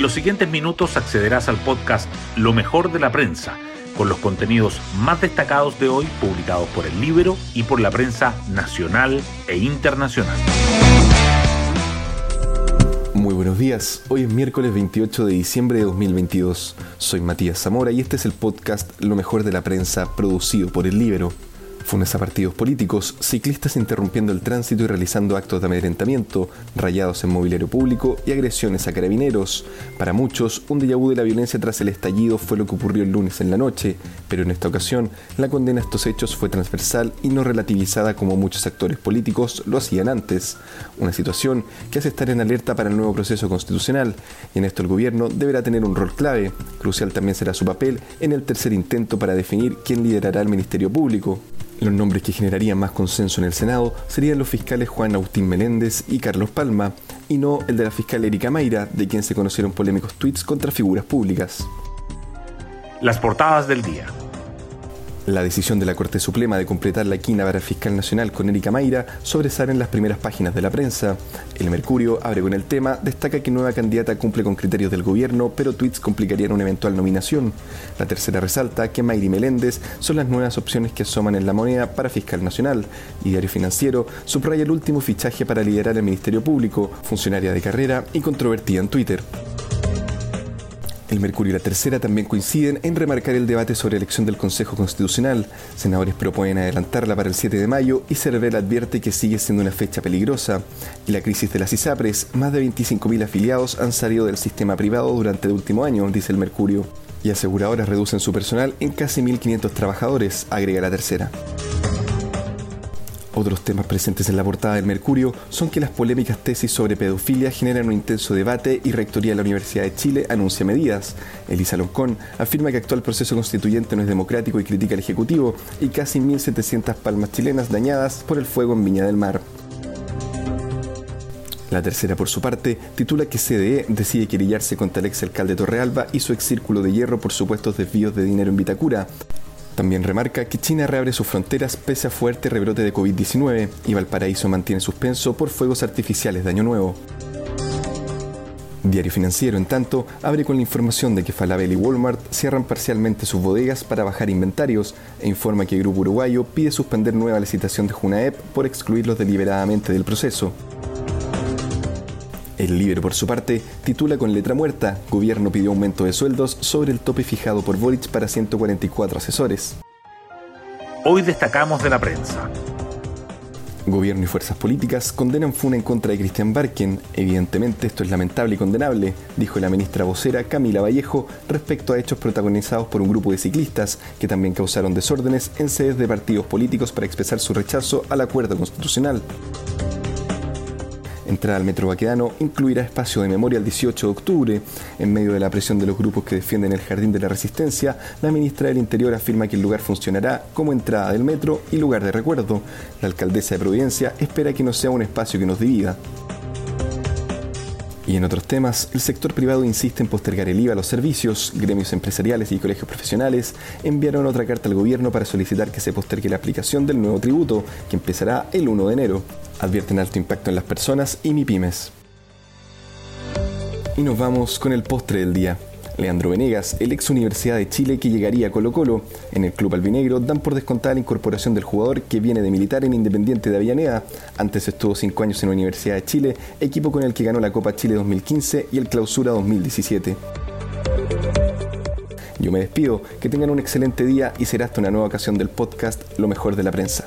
En los siguientes minutos accederás al podcast Lo mejor de la prensa, con los contenidos más destacados de hoy publicados por el libro y por la prensa nacional e internacional. Muy buenos días, hoy es miércoles 28 de diciembre de 2022. Soy Matías Zamora y este es el podcast Lo mejor de la prensa producido por el libro. Funes a partidos políticos, ciclistas interrumpiendo el tránsito y realizando actos de amedrentamiento, rayados en mobiliario público y agresiones a carabineros. Para muchos, un déjà de la violencia tras el estallido fue lo que ocurrió el lunes en la noche, pero en esta ocasión, la condena a estos hechos fue transversal y no relativizada como muchos actores políticos lo hacían antes. Una situación que hace estar en alerta para el nuevo proceso constitucional, y en esto el gobierno deberá tener un rol clave. Crucial también será su papel en el tercer intento para definir quién liderará el Ministerio Público. Los nombres que generarían más consenso en el Senado serían los fiscales Juan Agustín Meléndez y Carlos Palma, y no el de la fiscal Erika Mayra, de quien se conocieron polémicos tweets contra figuras públicas. Las portadas del día. La decisión de la Corte Suprema de completar la quina para fiscal nacional con Erika Mayra sobresale en las primeras páginas de la prensa. El Mercurio abre con el tema, destaca que nueva candidata cumple con criterios del gobierno, pero tweets complicarían una eventual nominación. La tercera resalta que Mayra y Meléndez son las nuevas opciones que asoman en la moneda para fiscal nacional. Y Diario Financiero subraya el último fichaje para liderar el Ministerio Público, funcionaria de carrera y controvertida en Twitter. El Mercurio y la Tercera también coinciden en remarcar el debate sobre elección del Consejo Constitucional. Senadores proponen adelantarla para el 7 de mayo y Cervel advierte que sigue siendo una fecha peligrosa. Y la crisis de las ISAPRES, más de 25.000 afiliados han salido del sistema privado durante el último año, dice el Mercurio. Y aseguradoras reducen su personal en casi 1.500 trabajadores, agrega la Tercera. Otros temas presentes en la portada del Mercurio son que las polémicas tesis sobre pedofilia generan un intenso debate y Rectoría de la Universidad de Chile anuncia medidas. Elisa Loncón afirma que actual proceso constituyente no es democrático y critica al Ejecutivo y casi 1.700 palmas chilenas dañadas por el fuego en Viña del Mar. La tercera, por su parte, titula que CDE decide querellarse contra el exalcalde Torrealba y su ex círculo de hierro por supuestos desvíos de dinero en Vitacura. También remarca que China reabre sus fronteras pese a fuerte rebrote de COVID-19 y Valparaíso mantiene suspenso por fuegos artificiales de Año Nuevo. Diario Financiero, en tanto, abre con la información de que Falabella y Walmart cierran parcialmente sus bodegas para bajar inventarios e informa que el Grupo Uruguayo pide suspender nueva licitación de Junaep por excluirlos deliberadamente del proceso. El Libro, por su parte, titula con letra muerta, Gobierno pidió aumento de sueldos sobre el tope fijado por Boric para 144 asesores. Hoy destacamos de la prensa. Gobierno y fuerzas políticas condenan FUNA en contra de Cristian Barken. Evidentemente esto es lamentable y condenable, dijo la ministra vocera Camila Vallejo respecto a hechos protagonizados por un grupo de ciclistas que también causaron desórdenes en sedes de partidos políticos para expresar su rechazo al acuerdo constitucional. Entrada al Metro Baquedano incluirá espacio de memoria el 18 de octubre. En medio de la presión de los grupos que defienden el Jardín de la Resistencia, la ministra del Interior afirma que el lugar funcionará como entrada del metro y lugar de recuerdo. La alcaldesa de Providencia espera que no sea un espacio que nos divida. Y en otros temas, el sector privado insiste en postergar el IVA a los servicios. Gremios empresariales y colegios profesionales enviaron otra carta al gobierno para solicitar que se postergue la aplicación del nuevo tributo, que empezará el 1 de enero. Advierten alto impacto en las personas y MIPIMES. Y nos vamos con el postre del día. Leandro Venegas, el ex Universidad de Chile que llegaría a Colo Colo. En el club albinegro dan por descontada la incorporación del jugador que viene de militar en Independiente de Avellaneda. Antes estuvo cinco años en la Universidad de Chile, equipo con el que ganó la Copa Chile 2015 y el Clausura 2017. Yo me despido, que tengan un excelente día y será hasta una nueva ocasión del podcast Lo mejor de la prensa.